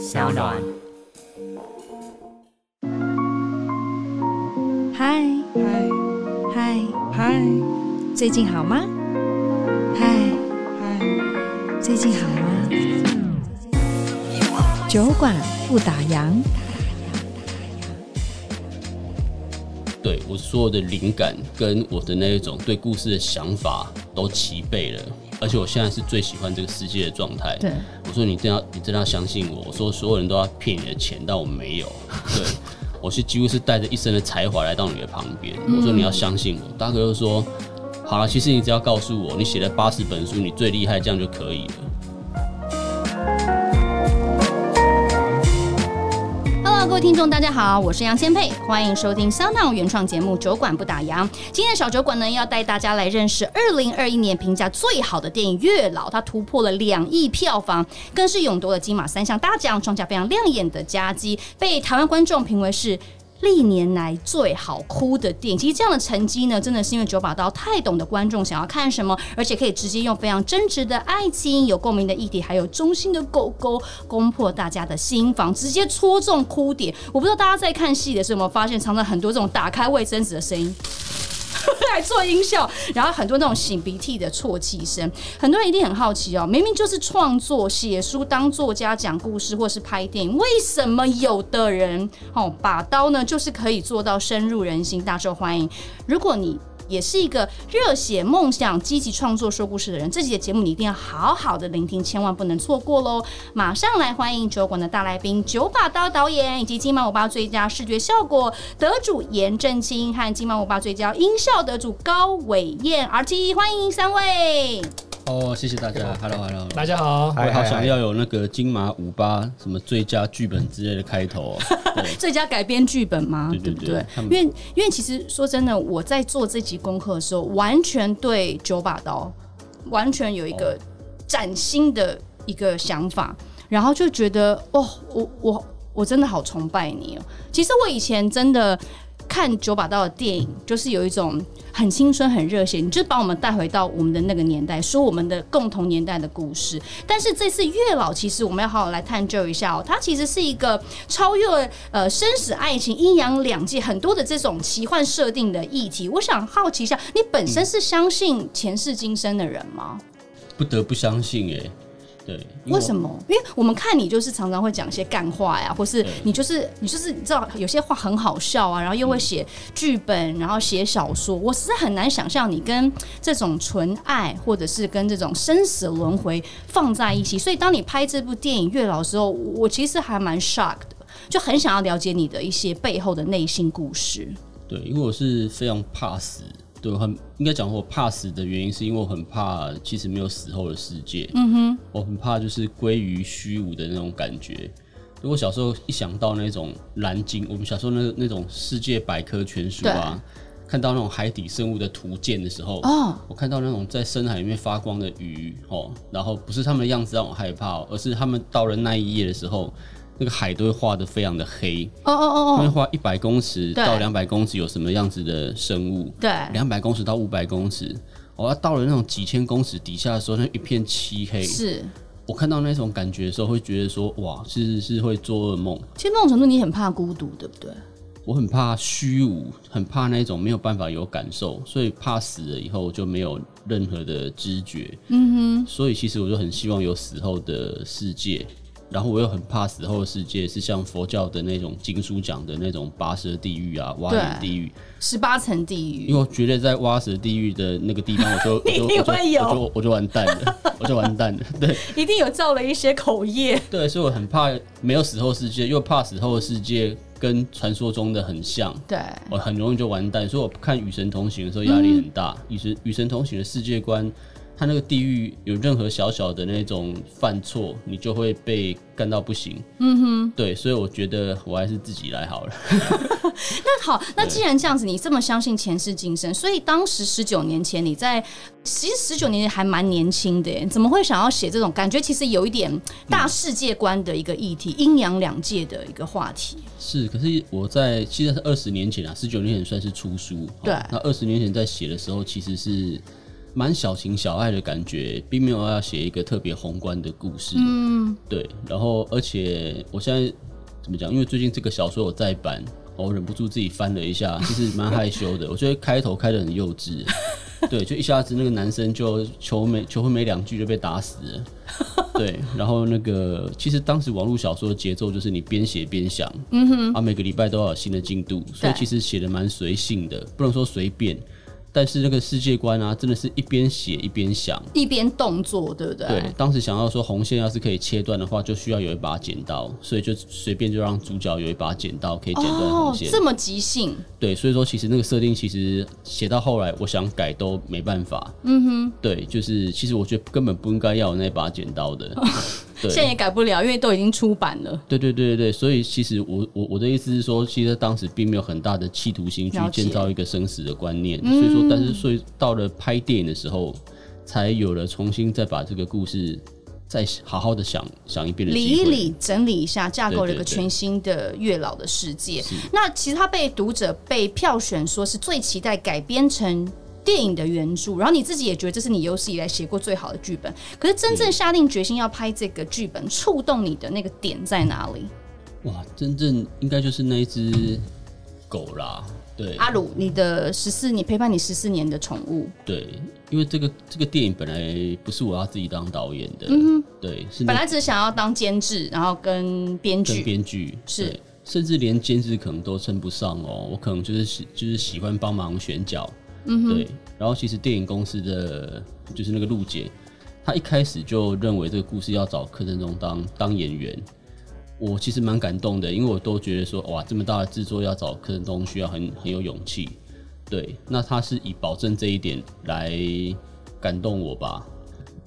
小暖。嗨嗨嗨嗨，最近好吗？嗨嗨，最近好吗？酒馆不打烊。对，我所有的灵感跟我的那一种对故事的想法都齐备了，而且我现在是最喜欢这个世界的状态。对，我说你真要，你真要相信我。我说所有人都要骗你的钱，但我没有。对。我是几乎是带着一身的才华来到你的旁边。我说你要相信我，大哥就说好了，其实你只要告诉我，你写了八十本书，你最厉害，这样就可以了。听众，大家好，我是杨千霈，欢迎收听香奈原创节目《酒馆不打烊》。今天的小酒馆呢，要带大家来认识二零二一年评价最好的电影《月老》，它突破了两亿票房，更是勇夺了金马三项大奖，创下非常亮眼的佳绩，被台湾观众评为是。历年来最好哭的电影，其实这样的成绩呢，真的是因为九把刀太懂得观众想要看什么，而且可以直接用非常真挚的爱情、有共鸣的议题，还有忠心的狗狗，攻破大家的心房，直接戳中哭点。我不知道大家在看戏的时候有没有发现，常常很多这种打开卫生纸的声音。来做音效，然后很多那种擤鼻涕的啜泣声，很多人一定很好奇哦。明明就是创作、写书、当作家、讲故事，或是拍电影，为什么有的人哦把刀呢，就是可以做到深入人心、大受欢迎？如果你也是一个热血梦想、积极创作、说故事的人，这期的节目你一定要好好的聆听，千万不能错过喽！马上来欢迎酒馆的大来宾，九把刀导演以及金马五八最佳视觉效果得主颜正清和金马五八最佳音效得主高伟燕，RT，欢迎三位。哦，谢谢大家，Hello，Hello，大家好，我好想要有那个金马五八什么最佳剧本之类的开头哦，最佳改编剧本吗？对对对，对因为因为其实说真的，我在做这集功课的时候，完全对九把刀完全有一个崭新的一个想法，然后就觉得哦，我我我真的好崇拜你哦。其实我以前真的。看九把刀的电影，就是有一种很青春、很热血，你就把我们带回到我们的那个年代，说我们的共同年代的故事。但是这次月老，其实我们要好好来探究一下哦，它其实是一个超越呃生死爱情、阴阳两界很多的这种奇幻设定的议题。我想好奇一下，你本身是相信前世今生的人吗？不得不相信耶。对，为什么？因为我们看你就是常常会讲一些干话呀，或是你就是你就是你知道有些话很好笑啊，然后又会写剧本，然后写小说。我实在很难想象你跟这种纯爱，或者是跟这种生死轮回放在一起。所以当你拍这部电影《月老》的时候，我其实还蛮 shock 的，就很想要了解你的一些背后的内心故事。对，因为我是非常怕死。对，很应该讲我怕死的原因，是因为我很怕，其实没有死后的世界。嗯哼，我很怕就是归于虚无的那种感觉。如果小时候一想到那种蓝鲸，我们小时候那那种世界百科全书啊，看到那种海底生物的图鉴的时候，哦，我看到那种在深海里面发光的鱼，哦，然后不是他们的样子让我害怕，而是他们到了那一页的时候。那个海都会画的非常的黑哦哦哦，他会画一百公尺到两百公尺有什么样子的生物，对，两百公尺到五百公尺，我要到了那种几千公尺底下的时候，那一片漆黑，是我看到那种感觉的时候，会觉得说哇，其实是会做噩梦。其实某种程度你很怕孤独，对不对？我很怕虚无，很怕那种没有办法有感受，所以怕死了以后就没有任何的知觉。嗯哼，所以其实我就很希望有死后的世界。然后我又很怕死后的世界是像佛教的那种经书讲的那种拔舌地狱啊，挖人地狱，十八层地狱。因为我觉得在挖舌地狱的那个地方，我就一定会有，我就我就完蛋了，我就完蛋了。对，一定有造了一些口业。对，所以我很怕没有死后世界，又怕死后的世界跟传说中的很像。对，我很容易就完蛋。所以我看《与神同行》的时候压力很大，《与神与神同行》的世界观。他那个地狱有任何小小的那种犯错，你就会被干到不行。嗯哼，对，所以我觉得我还是自己来好了。那好，那既然这样子，你这么相信前世今生，所以当时十九年前你在，其实十九年前还蛮年轻的耶，怎么会想要写这种感觉？其实有一点大世界观的一个议题，阴阳两界的一个话题。是，可是我在其实是二十年前啊，十九年前算是出书。对，那二十年前在写的时候，其实是。蛮小情小爱的感觉，并没有要写一个特别宏观的故事。嗯，对。然后，而且我现在怎么讲？因为最近这个小说有再版，我忍不住自己翻了一下，其实蛮害羞的。我觉得开头开的很幼稚，对，就一下子那个男生就求没求婚没两句就被打死了。对，然后那个其实当时网络小说的节奏就是你边写边想，嗯哼，啊，每个礼拜都要有新的进度，所以其实写的蛮随性的，不能说随便。但是那个世界观啊，真的是一边写一边想，一边动作，对不对？对，当时想要说红线要是可以切断的话，就需要有一把剪刀，所以就随便就让主角有一把剪刀可以剪断红线。哦，这么即兴。对，所以说其实那个设定其实写到后来，我想改都没办法。嗯哼。对，就是其实我觉得根本不应该要有那把剪刀的。对现在也改不了，因为都已经出版了。对对对对对，所以其实我我我的意思是说，其实当时并没有很大的企图心去建造一个生死的观念，所以说，但是所以到了拍电影的时候，才有了重新再把这个故事再好好的想想一遍的理一理、整理一下，架构了一个全新的月老的世界。那其实他被读者被票选说是最期待改编成。电影的原著，然后你自己也觉得这是你有史以来写过最好的剧本。可是真正下定决心要拍这个剧本，触动你的那个点在哪里？哇，真正应该就是那一只狗啦。对，阿鲁，你的十四年陪伴你十四年的宠物。对，因为这个这个电影本来不是我要自己当导演的，嗯哼，对，是本来只想要当监制，然后跟编剧，编剧是，甚至连监制可能都称不上哦，我可能就是喜就是喜欢帮忙选角。嗯，对。然后其实电影公司的就是那个陆姐，她一开始就认为这个故事要找柯震东当当演员。我其实蛮感动的，因为我都觉得说，哇，这么大的制作要找柯震东，需要很很有勇气。对，那他是以保证这一点来感动我吧。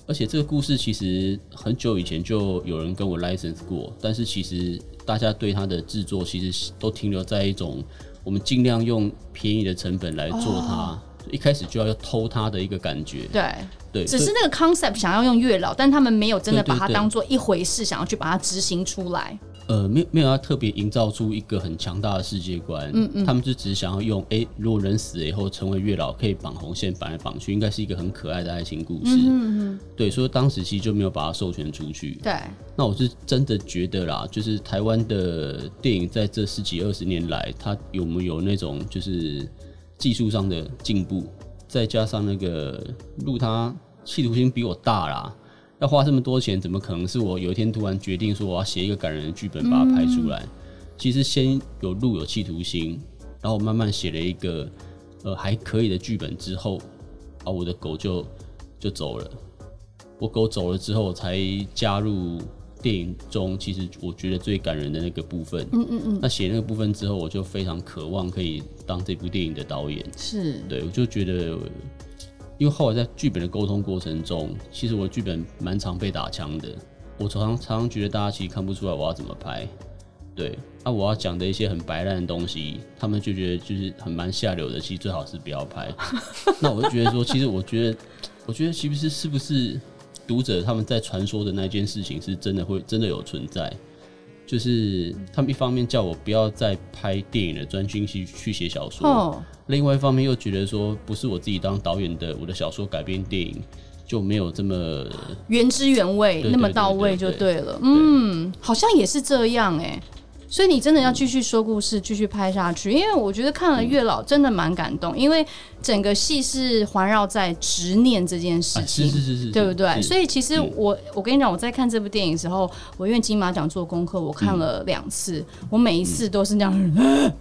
而且这个故事其实很久以前就有人跟我 license 过，但是其实大家对他的制作其实都停留在一种。我们尽量用便宜的成本来做它，一开始就要要偷他的一个感觉。对。对，只是那个 concept 想要用月老，但他们没有真的把它当做一回事，想要去把它执行出来。呃，没有没有要特别营造出一个很强大的世界观，嗯嗯，他们就只是想要用，哎、欸，如果人死了以后成为月老，可以绑红线绑来绑去，应该是一个很可爱的爱情故事，嗯嗯，对，所以当时其实就没有把它授权出去。对，那我是真的觉得啦，就是台湾的电影在这十几二十年来，它有没有那种就是技术上的进步，再加上那个陆他企图心比我大啦。要花这么多钱，怎么可能是我有一天突然决定说我要写一个感人的剧本把它拍出来？嗯、其实先有路有企图心，然后慢慢写了一个呃还可以的剧本之后，啊，我的狗就就走了。我狗走了之后，才加入电影中。其实我觉得最感人的那个部分，嗯嗯嗯。那写那个部分之后，我就非常渴望可以当这部电影的导演。是，对，我就觉得。因为后来在剧本的沟通过程中，其实我剧本蛮常被打枪的。我常常常常觉得大家其实看不出来我要怎么拍，对，那、啊、我要讲的一些很白烂的东西，他们就觉得就是很蛮下流的，其实最好是不要拍。那我就觉得说，其实我觉得，我觉得其实是是不是读者他们在传说的那件事情是真的会真的有存在？就是他们一方面叫我不要再拍电影了，专心去去写小说；哦、另外一方面又觉得说，不是我自己当导演的，我的小说改编电影就没有这么原汁原味，那么到位就对了。嗯，好像也是这样哎、欸。所以你真的要继续说故事，继续拍下去，因为我觉得看了《月老》真的蛮感动，因为整个戏是环绕在执念这件事情，是是是，对不对？所以其实我我跟你讲，我在看这部电影的时候，我因为金马奖做功课，我看了两次，我每一次都是那样，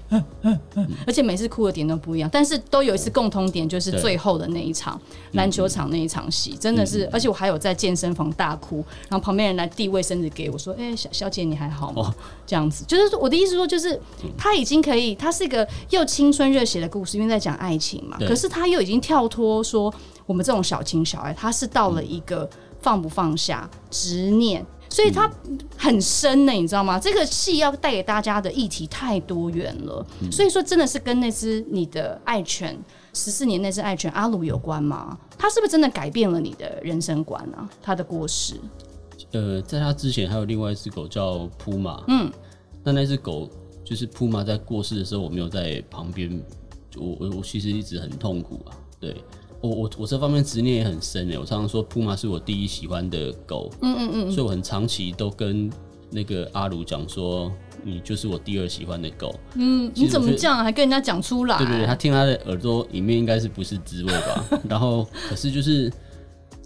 而且每次哭的点都不一样，但是都有一次共同点，就是最后的那一场篮球场那一场戏，真的是，而且我还有在健身房大哭，然后旁边人来递卫生纸给我，说：“哎，小小姐你还好吗？”这样子就是。就是我的意思说，就是他已经可以，他是一个又青春热血的故事，因为在讲爱情嘛。可是他又已经跳脱说我们这种小情小爱，他是到了一个放不放下执念，所以他很深呢，你知道吗？这个戏要带给大家的议题太多元了，所以说真的是跟那只你的爱犬十四年那只爱犬阿鲁有关吗？他是不是真的改变了你的人生观啊？他的过世？呃，在他之前还有另外一只狗叫扑马，嗯。那那只狗就是铺马，在过世的时候，我没有在旁边，我我我其实一直很痛苦啊。对，我我我这方面执念也很深诶。我常常说，铺马是我第一喜欢的狗。嗯嗯嗯。所以我很长期都跟那个阿鲁讲说，你就是我第二喜欢的狗。嗯，你怎么这样还跟人家讲出来？对对对，他听他的耳朵里面应该是不是滋味吧？然后可是就是。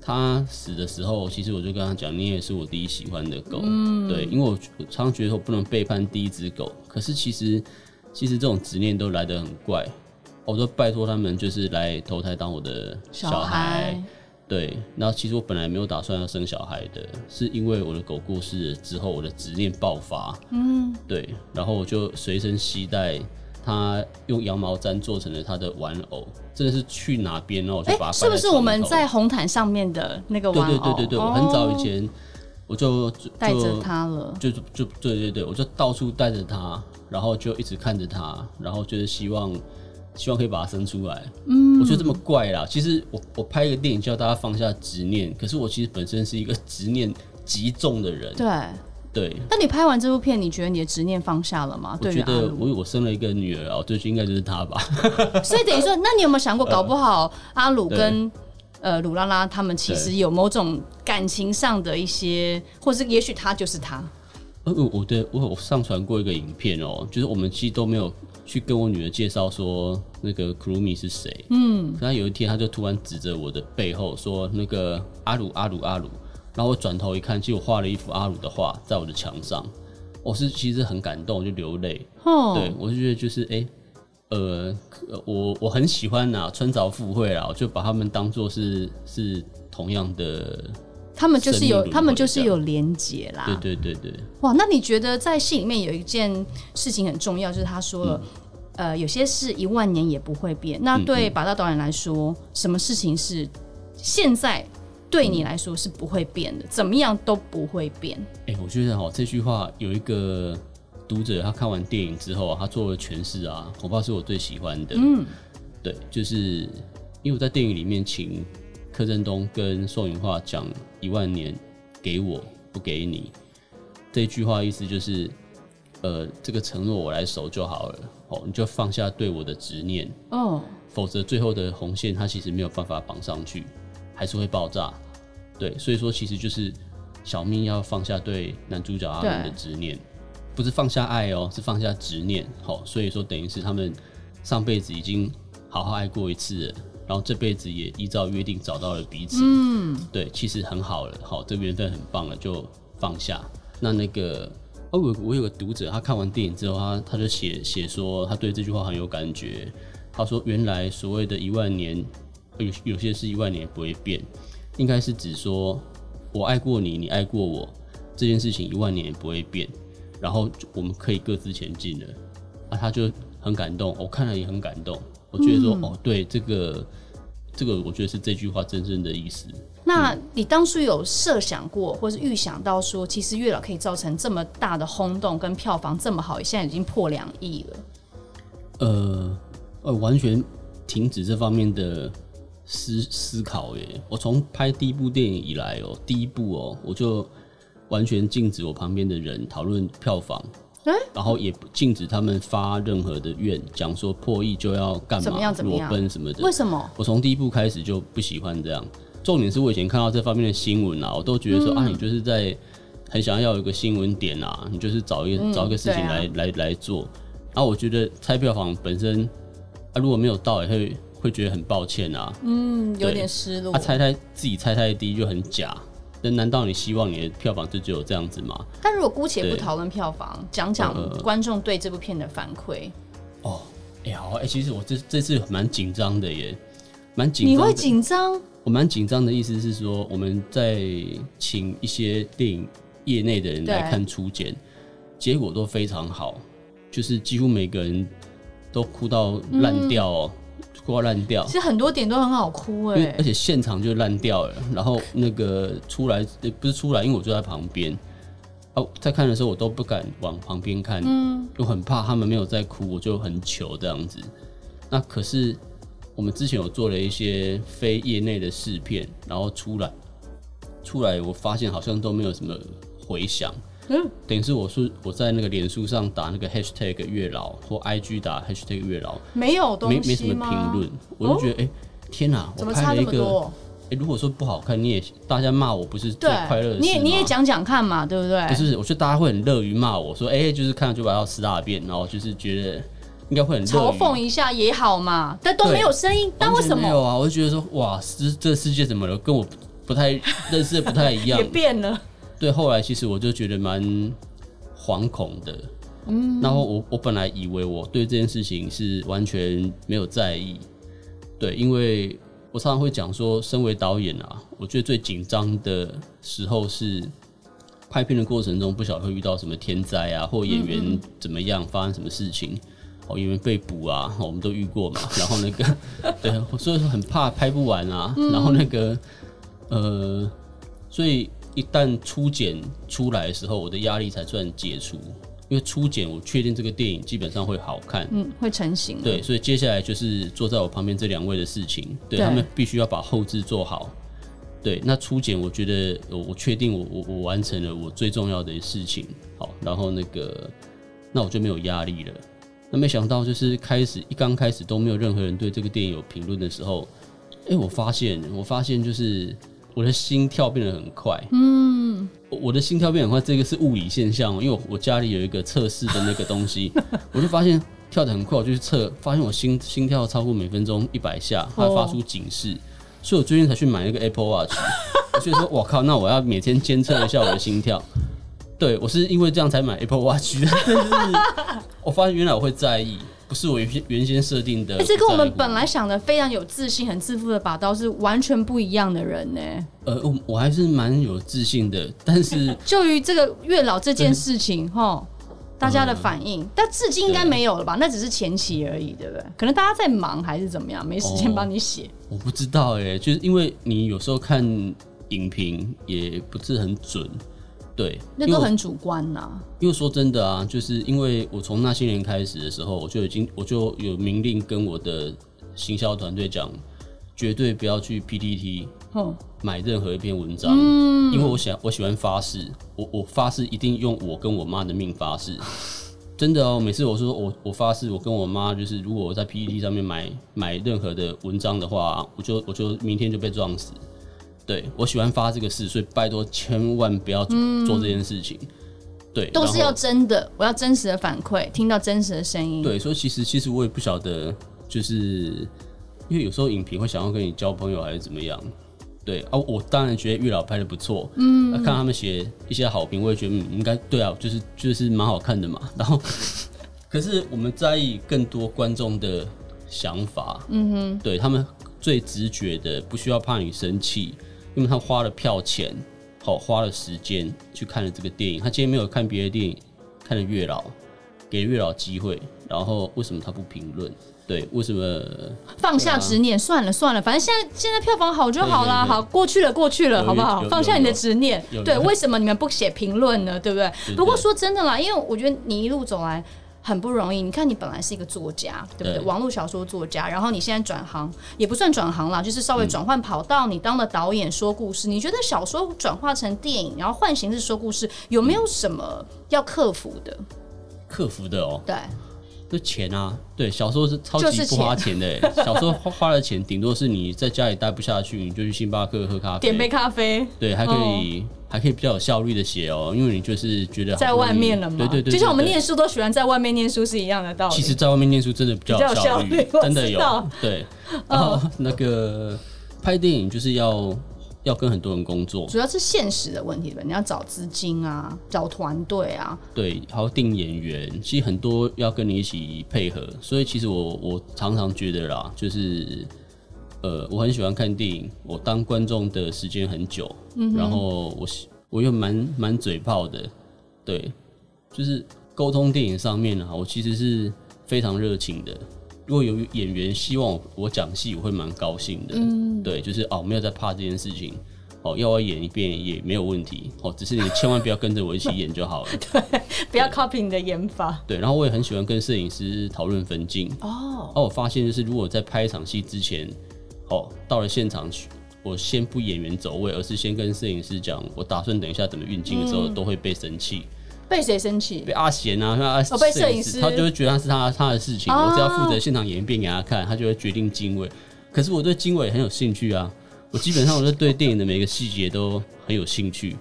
他死的时候，其实我就跟他讲，你也是我第一喜欢的狗，嗯、对，因为我常常觉得我不能背叛第一只狗。可是其实，其实这种执念都来得很怪，我都拜托他们就是来投胎当我的小孩，小孩对。然后其实我本来没有打算要生小孩的，是因为我的狗过世了之后，我的执念爆发，嗯，对，然后我就随身携带。它用羊毛毡做成了它的玩偶，真的是去哪边哦，就把它。是不是我们在红毯上面的那个玩偶？对对对对对，我很早以前我就带着它了，就就，就对对对，我就到处带着它，然后就一直看着它，然后就是希望希望可以把它生出来。嗯，我觉得这么怪啦。其实我我拍一个电影叫大家放下执念，可是我其实本身是一个执念极重的人。对。对，那你拍完这部片，你觉得你的执念放下了吗？我觉得我我生了一个女儿啊，对，应该就是她吧。所以等于说，那你有没有想过，搞不好阿鲁跟呃鲁拉拉他们其实有某种感情上的一些，或是也许他就是他。呃，我对我我上传过一个影片哦，就是我们其实都没有去跟我女儿介绍说那个 Kurumi 是谁。嗯，可他有一天他就突然指着我的背后说那个阿鲁阿鲁阿鲁。然后我转头一看，其实我画了一幅阿鲁的画在我的墙上，我是其实很感动，就流泪。哦，对我就觉得就是哎、欸，呃，我我很喜欢呐，穿凿附会啦，我就把他们当做是是同样的，他们就是有他们就是有连结啦。对对对对。哇，那你觉得在戏里面有一件事情很重要，就是他说了，嗯、呃，有些事一万年也不会变。那对把大导演来说，嗯嗯什么事情是现在？对你来说是不会变的，怎么样都不会变。哎、欸，我觉得哈，这句话有一个读者，他看完电影之后啊，他做了诠释啊，恐怕是我最喜欢的。嗯，对，就是因为我在电影里面请柯震东跟宋芸樺讲一万年给我不给你这句话，意思就是，呃，这个承诺我来守就好了，哦，你就放下对我的执念哦，否则最后的红线它其实没有办法绑上去。还是会爆炸，对，所以说其实就是小命要放下对男主角阿伦的执念，不是放下爱哦，是放下执念。好，所以说等于是他们上辈子已经好好爱过一次了，然后这辈子也依照约定找到了彼此。嗯，对，其实很好了，好，这个缘分很棒了，就放下。那那个哦，我我有个读者，他看完电影之后，他他就写写说他对这句话很有感觉。他说，原来所谓的一万年。有有些是一万年不会变，应该是指说，我爱过你，你爱过我，这件事情一万年也不会变，然后我们可以各自前进了。啊，他就很感动，我看了也很感动。我觉得说，嗯、哦，对，这个这个，我觉得是这句话真正的意思。那你当初有设想过，或是预想到说，其实月老可以造成这么大的轰动，跟票房这么好，现在已经破两亿了。呃，呃，完全停止这方面的。思思考耶！我从拍第一部电影以来哦，第一部哦，我就完全禁止我旁边的人讨论票房，欸、然后也禁止他们发任何的愿，讲说破亿就要干嘛裸奔什么的。为什么？我从第一部开始就不喜欢这样。重点是我以前看到这方面的新闻啊，我都觉得说、嗯、啊，你就是在很想要有一个新闻点啊，你就是找一个、嗯、找一个事情来、啊、来来做。然、啊、后我觉得猜票房本身啊，如果没有到也会。会觉得很抱歉啊，嗯，有点失落。他猜太自己猜太低就很假，那难道你希望你的票房就只有这样子吗？但如果姑且不讨论票房，讲讲观众对这部片的反馈。哦，哎好，哎，其实我这这次蛮紧张的耶，蛮紧。你会紧张？我蛮紧张的意思是说，我们在请一些电影业内的人来看初剪，结果都非常好，就是几乎每个人都哭到烂掉哦。嗯哭烂掉，其实很多点都很好哭哎，而且现场就烂掉了。然后那个出来，不是出来，因为我坐在旁边。哦，在看的时候我都不敢往旁边看，嗯，又很怕他们没有在哭，我就很糗这样子。那可是我们之前有做了一些非业内的试片，然后出来，出来我发现好像都没有什么回响。嗯，等于是我说我在那个脸书上打那个 hashtag 月老或 IG 打 hashtag 月老，没有东西？没没什么评论，我就觉得哎、天哪，怎么差这么多？哎、欸，如果说不好看，你也大家骂我不是最快乐的事也你也讲讲看嘛，对不对？不是，我觉得大家会很乐于骂我说，哎、欸，就是看了就把要吃大便，然后就是觉得应该会很嘲讽一下也好嘛，但都没有声音，但为什么？没有啊，我就觉得说，哇，这这世界怎么了？跟我不太认识的不太一样，也变了。对，后来其实我就觉得蛮惶恐的，嗯，然后我我本来以为我对这件事情是完全没有在意，对，因为。我常常会讲说，身为导演啊，我觉得最紧张的时候是拍片的过程中，不晓得会遇到什么天灾啊，或演员怎么样，发生什么事情，哦，演员被捕啊，我们都遇过嘛。然后那个，对，所以说很怕拍不完啊。然后那个，呃，所以一旦初剪出来的时候，我的压力才算解除。因为初剪，我确定这个电影基本上会好看，嗯，会成型。对，所以接下来就是坐在我旁边这两位的事情，对，对他们必须要把后置做好。对，那初剪，我觉得我我确定我我我完成了我最重要的事情，好，然后那个那我就没有压力了。那没想到就是开始一刚开始都没有任何人对这个电影有评论的时候，哎、欸，我发现我发现就是。我的心跳变得很快，嗯，我的心跳变很快，这个是物理现象，因为我我家里有一个测试的那个东西，我就发现跳得很快，我就去测，发现我心心跳超过每分钟一百下，它发出警示，哦，所以我最近才去买那个 Apple Watch，所以说，我靠，那我要每天监测一下我的心跳，对，我是因为这样才买 Apple Watch 的，我发现原来我会在意。不是我原先原先设定的，这跟我们本来想的非常有自信、很自负的把刀是完全不一样的人呢。呃，我我还是蛮有自信的，但是 就于这个月老这件事情哈，大家的反应，嗯、但至今应该没有了吧？那只是前期而已，对不对？可能大家在忙还是怎么样，没时间帮你写、哦。我不知道哎，就是因为你有时候看影评也不是很准。对，那都很主观呐、啊。因为说真的啊，就是因为我从那些年开始的时候，我就已经我就有明令跟我的行销团队讲，绝对不要去 PTT 买任何一篇文章，嗯、因为我想我喜欢发誓，我我发誓一定用我跟我妈的命发誓，真的哦。每次我说我我发誓，我跟我妈就是，如果我在 PTT 上面买买任何的文章的话，我就我就明天就被撞死。对，我喜欢发这个事，所以拜托千万不要做这件事情。嗯、对，都是要真的，我要真实的反馈，听到真实的声音。对，所以其实其实我也不晓得，就是因为有时候影评会想要跟你交朋友还是怎么样。对啊，我当然觉得月老拍的不错，嗯，看他们写一些好评，我也觉得嗯应该对啊，就是就是蛮好看的嘛。然后，可是我们在意更多观众的想法，嗯哼，对他们最直觉的，不需要怕你生气。因为他花了票钱，好花了时间去看了这个电影。他今天没有看别的电影，看了《月老》，给月老机会。然后为什么他不评论？对，为什么放下执念？算了算了，反正现在现在票房好就好啦。好，过去了过去了，好不好？放下你的执念。对，为什么你们不写评论呢？对不对？不过说真的啦，因为我觉得你一路走来。很不容易，你看你本来是一个作家，对不对？对，网络小说作家，然后你现在转行，也不算转行啦，就是稍微转换跑道，你当了导演说故事。嗯、你觉得小说转化成电影，然后换形式说故事，有没有什么要克服的？克服的哦，对。就钱啊，对，小时候是超级不花钱的。小时候花花的钱，顶多是你在家里待不下去，你就去星巴克喝咖啡，点杯咖啡。对，还可以，哦、还可以比较有效率的写哦，因为你就是觉得在外面了嘛。对对，对对对，就像我们念书都喜欢在外面念书是一样的道理。其实，在外面念书真的比较有效率，真的有。对，然后那个拍电影就是要。要跟很多人工作，主要是现实的问题吧？你要找资金啊，找团队啊，对，还要定演员，其实很多要跟你一起配合。所以其实我我常常觉得啦，就是呃，我很喜欢看电影，我当观众的时间很久，嗯、然后我我又蛮蛮嘴炮的，对，就是沟通电影上面啊，我其实是非常热情的。如果有演员希望我讲戏，我会蛮高兴的。嗯，对，就是哦，没有在怕这件事情。哦，要我演一遍也没有问题。哦，只是你千万不要跟着我一起演就好了。对，不要 copy 你的演法。对，然后我也很喜欢跟摄影师讨论分镜。哦。哦，我发现就是如果在拍一场戏之前，哦，到了现场去，我先不演员走位，而是先跟摄影师讲，我打算等一下怎么运镜的时候，嗯、都会被生气。被谁生气？被阿贤啊，阿哦，被摄影师，他就会觉得他是他他的事情，哦、我只要负责现场演一遍给他看，他就会决定经纬。可是我对经纬很有兴趣啊。我基本上我是对电影的每个细节都很有兴趣。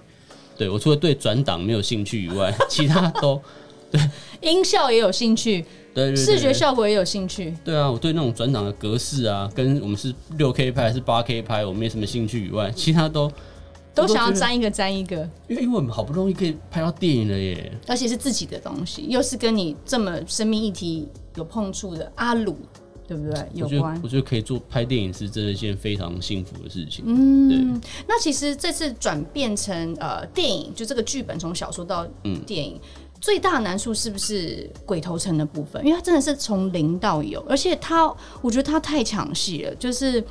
对，我除了对转档没有兴趣以外，其他都 对。音效也有兴趣，对，视觉效果也有兴趣。对啊，我对那种转档的格式啊，跟我们是六 K 拍还是八 K 拍，我没什么兴趣以外，其他都都想要沾一个沾一个。因为因为我们好不容易可以拍到电影了耶，而且是自己的东西，又是跟你这么生命议题有碰触的阿鲁。对不对？有关，我觉得可以做拍电影是真的一件非常幸福的事情。嗯，对。那其实这次转变成呃电影，就这个剧本从小说到电影，嗯、最大的难处是不是鬼头城的部分？因为它真的是从零到有，而且它，我觉得它太抢戏了。就是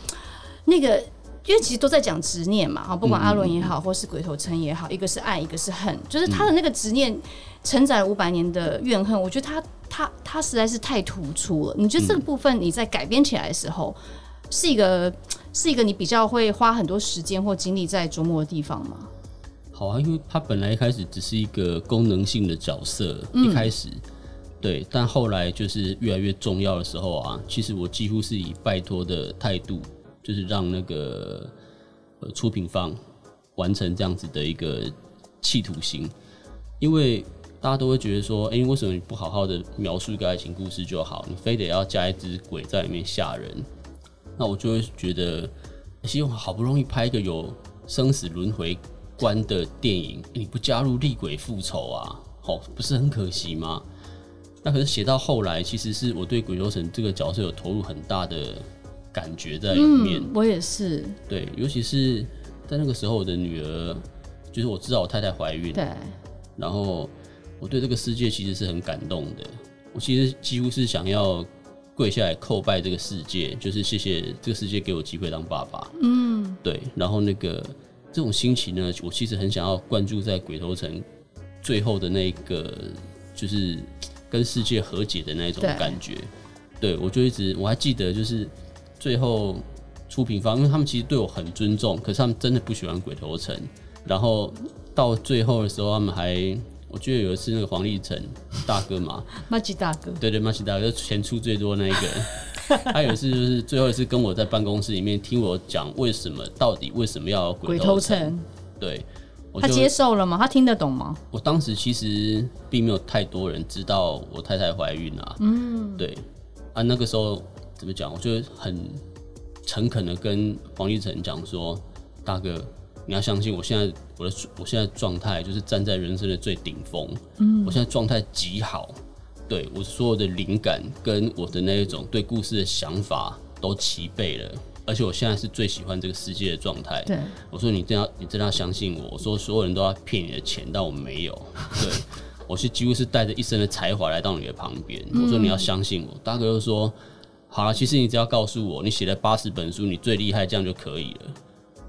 那个，因为其实都在讲执念嘛，哈，不管阿伦也好，或是鬼头城也好，一个是爱，一个是恨，就是他的那个执念承载了五百年的怨恨。我觉得他。他他实在是太突出了。你觉得这个部分你在改编起来的时候，嗯、是一个是一个你比较会花很多时间或精力在琢磨的地方吗？好啊，因为他本来一开始只是一个功能性的角色，嗯、一开始对，但后来就是越来越重要的时候啊，其实我几乎是以拜托的态度，就是让那个呃出品方完成这样子的一个企图心，因为。大家都会觉得说，哎、为什么你不好好的描述一个爱情故事就好？你非得要加一只鬼在里面吓人？那我就会觉得，希望好不容易拍一个有生死轮回观的电影，你不加入厉鬼复仇啊，好，不是很可惜吗？那可是写到后来，其实是我对鬼修神这个角色有投入很大的感觉在里面。嗯、我也是。对，尤其是在那个时候，我的女儿，就是我知道我太太怀孕，对，然后。我对这个世界其实是很感动的，我其实几乎是想要跪下来叩拜这个世界，就是谢谢这个世界给我机会当爸爸。嗯，对。然后那个这种心情呢，我其实很想要灌注在鬼头城最后的那个，就是跟世界和解的那一种感觉。对，我就一直我还记得，就是最后出品方，因为他们其实对我很尊重，可是他们真的不喜欢鬼头城。然后到最后的时候，他们还。我记得有一次那个黄立成 大哥嘛，马吉大哥，对对，马吉大哥钱出最多那一个。他有一次就是最后一次跟我在办公室里面听我讲为什么到底为什么要鬼头城。对，他接受了吗？他听得懂吗？我当时其实并没有太多人知道我太太怀孕啊。嗯，对啊，那个时候怎么讲？我就很诚恳的跟黄立成讲说，大哥。你要相信，我现在我的我现在状态就是站在人生的最顶峰。嗯，我现在状态极好，对，我所有的灵感跟我的那一种对故事的想法都齐备了，而且我现在是最喜欢这个世界的状态。对，我说你真要你真的要相信我。我说所有人都要骗你的钱，但我没有。对，我是几乎是带着一身的才华来到你的旁边。我说你要相信我。大哥就说好了，其实你只要告诉我，你写了八十本书，你最厉害，这样就可以了。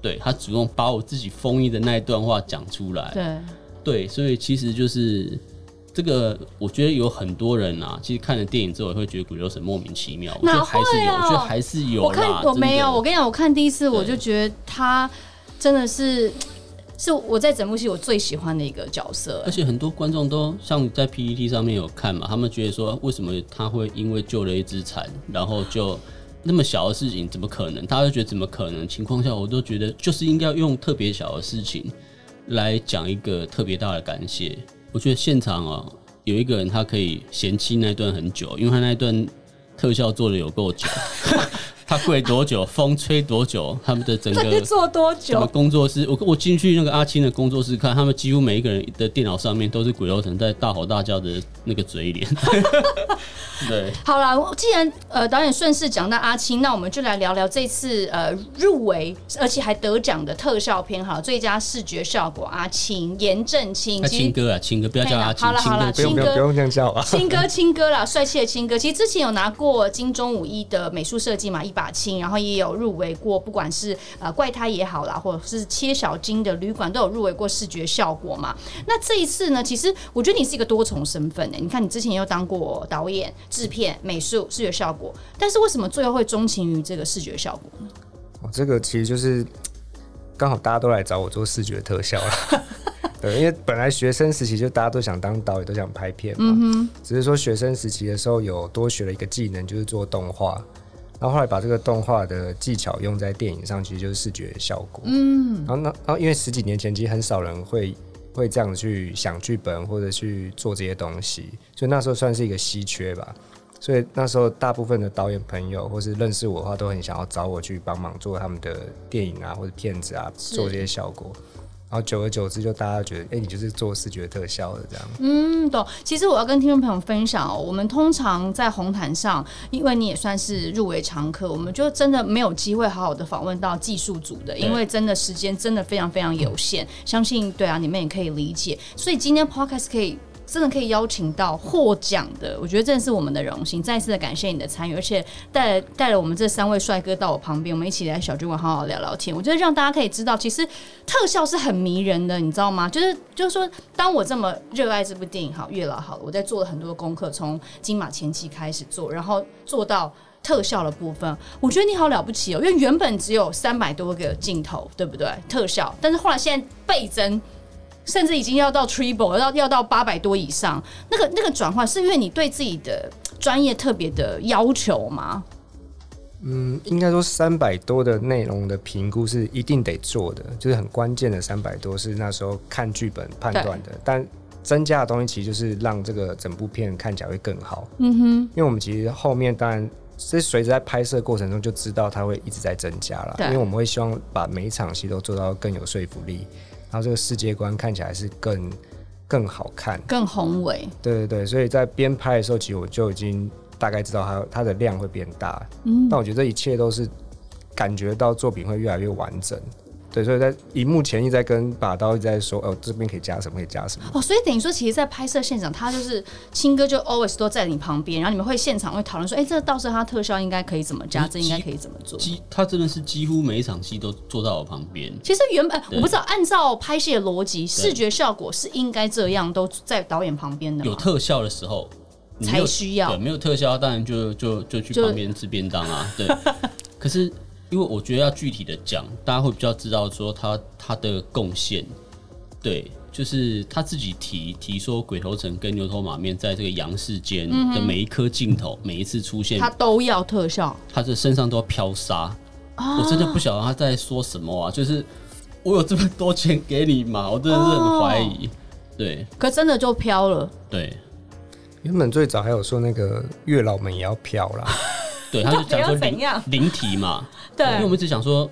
对，他主动把我自己封印的那一段话讲出来，对对，所以其实就是这个，我觉得有很多人啊，其实看了电影之后也会觉得鬼流神莫名其妙，哪会啊？我觉得还是有，我觉得还是有。我看我没有，我跟你讲，我看第一次我就觉得他真的是是我在整部戏我最喜欢的一个角色，而且很多观众都像在 PPT 上面有看嘛，他们觉得说为什么他会因为救了一只蝉，然后就。那么小的事情怎么可能？大家都觉得怎么可能？情况下，我都觉得就是应该用特别小的事情来讲一个特别大的感谢。我觉得现场啊，有一个人他可以嫌弃那段很久，因为他那段特效做的有够久。他跪多久，风吹多久，他们的整个做多久？什么工作室？我我进去那个阿青的工作室看，他们几乎每一个人的电脑上面都是鬼头城在大吼大叫的那个嘴脸。对，好了，既然呃导演顺势讲到阿青，那我们就来聊聊这次呃入围而且还得奖的特效片哈，最佳视觉效果阿青严正清，青哥啊，青哥不要叫阿青，好了好了，青哥不用这样叫啊，青哥青哥啦，帅气的青哥，其实之前有拿过金钟五一的美术设计嘛，一。把青，然后也有入围过，不管是呃怪胎也好啦，或者是切小金的旅馆都有入围过视觉效果嘛。那这一次呢，其实我觉得你是一个多重身份呢。你看，你之前又当过导演、制片、美术、视觉效果，但是为什么最后会钟情于这个视觉效果呢？哦，这个其实就是刚好大家都来找我做视觉特效了。对，因为本来学生时期就大家都想当导演，都想拍片嘛。嗯。只是说学生时期的时候有多学了一个技能，就是做动画。然后后来把这个动画的技巧用在电影上，其实就是视觉效果。嗯，然后那然后因为十几年前其实很少人会会这样子去想剧本或者去做这些东西，所以那时候算是一个稀缺吧。所以那时候大部分的导演朋友或是认识我的话，都很想要找我去帮忙做他们的电影啊或者片子啊，做这些效果。然后久而久之，就大家觉得，哎、欸，你就是做视觉特效的这样。嗯，懂。其实我要跟听众朋友分享哦，我们通常在红毯上，因为你也算是入围常客，我们就真的没有机会好好的访问到技术组的，因为真的时间真的非常非常有限。嗯、相信对啊，你们也可以理解。所以今天 Podcast 可以。真的可以邀请到获奖的，我觉得真的是我们的荣幸。再次的感谢你的参与，而且带带了我们这三位帅哥到我旁边，我们一起来小酒馆好好聊聊天。我觉得让大家可以知道，其实特效是很迷人的，你知道吗？就是就是说，当我这么热爱这部电影，好月老好了，我在做了很多功课，从金马前期开始做，然后做到特效的部分。我觉得你好了不起哦，因为原本只有三百多个镜头，对不对？特效，但是后来现在倍增。甚至已经要到 triple，要要到八百多以上，那个那个转换是因为你对自己的专业特别的要求吗？嗯，应该说三百多的内容的评估是一定得做的，就是很关键的三百多是那时候看剧本判断的，但增加的东西其实就是让这个整部片看起来会更好。嗯哼，因为我们其实后面当然是随着在拍摄过程中就知道它会一直在增加了，因为我们会希望把每一场戏都做到更有说服力。然后这个世界观看起来是更更好看，更宏伟。对对对，所以在边拍的时候，其实我就已经大概知道它它的量会变大。嗯，但我觉得这一切都是感觉到作品会越来越完整。对，所以在荧幕前一直在跟把刀一直在说，哦，这边可以加什么，可以加什么。哦，所以等于说，其实，在拍摄现场，他就是青哥就 always 都在你旁边，然后你们会现场会讨论说，哎、欸，这个到时候他特效应该可以怎么加，这应该可以怎么做。几他真的是几乎每一场戏都坐在我旁边。其实原本我不知道，按照拍戏的逻辑，视觉效果是应该这样，都在导演旁边的。有特效的时候才需要，对，没有特效，当然就就就去旁边吃便当啊。对，可是。因为我觉得要具体的讲，大家会比较知道说他他的贡献，对，就是他自己提提说鬼头城跟牛头马面在这个阳世间的每一颗镜头，每一次出现，他都要特效，他的身上都要飘沙，我真的不晓得他在说什么啊！就是我有这么多钱给你嘛，我真的是很怀疑，对，可真的就飘了，对，原本最早还有说那个月老们也要飘啦。对，他就讲说灵灵体嘛，对，因为我们只想说。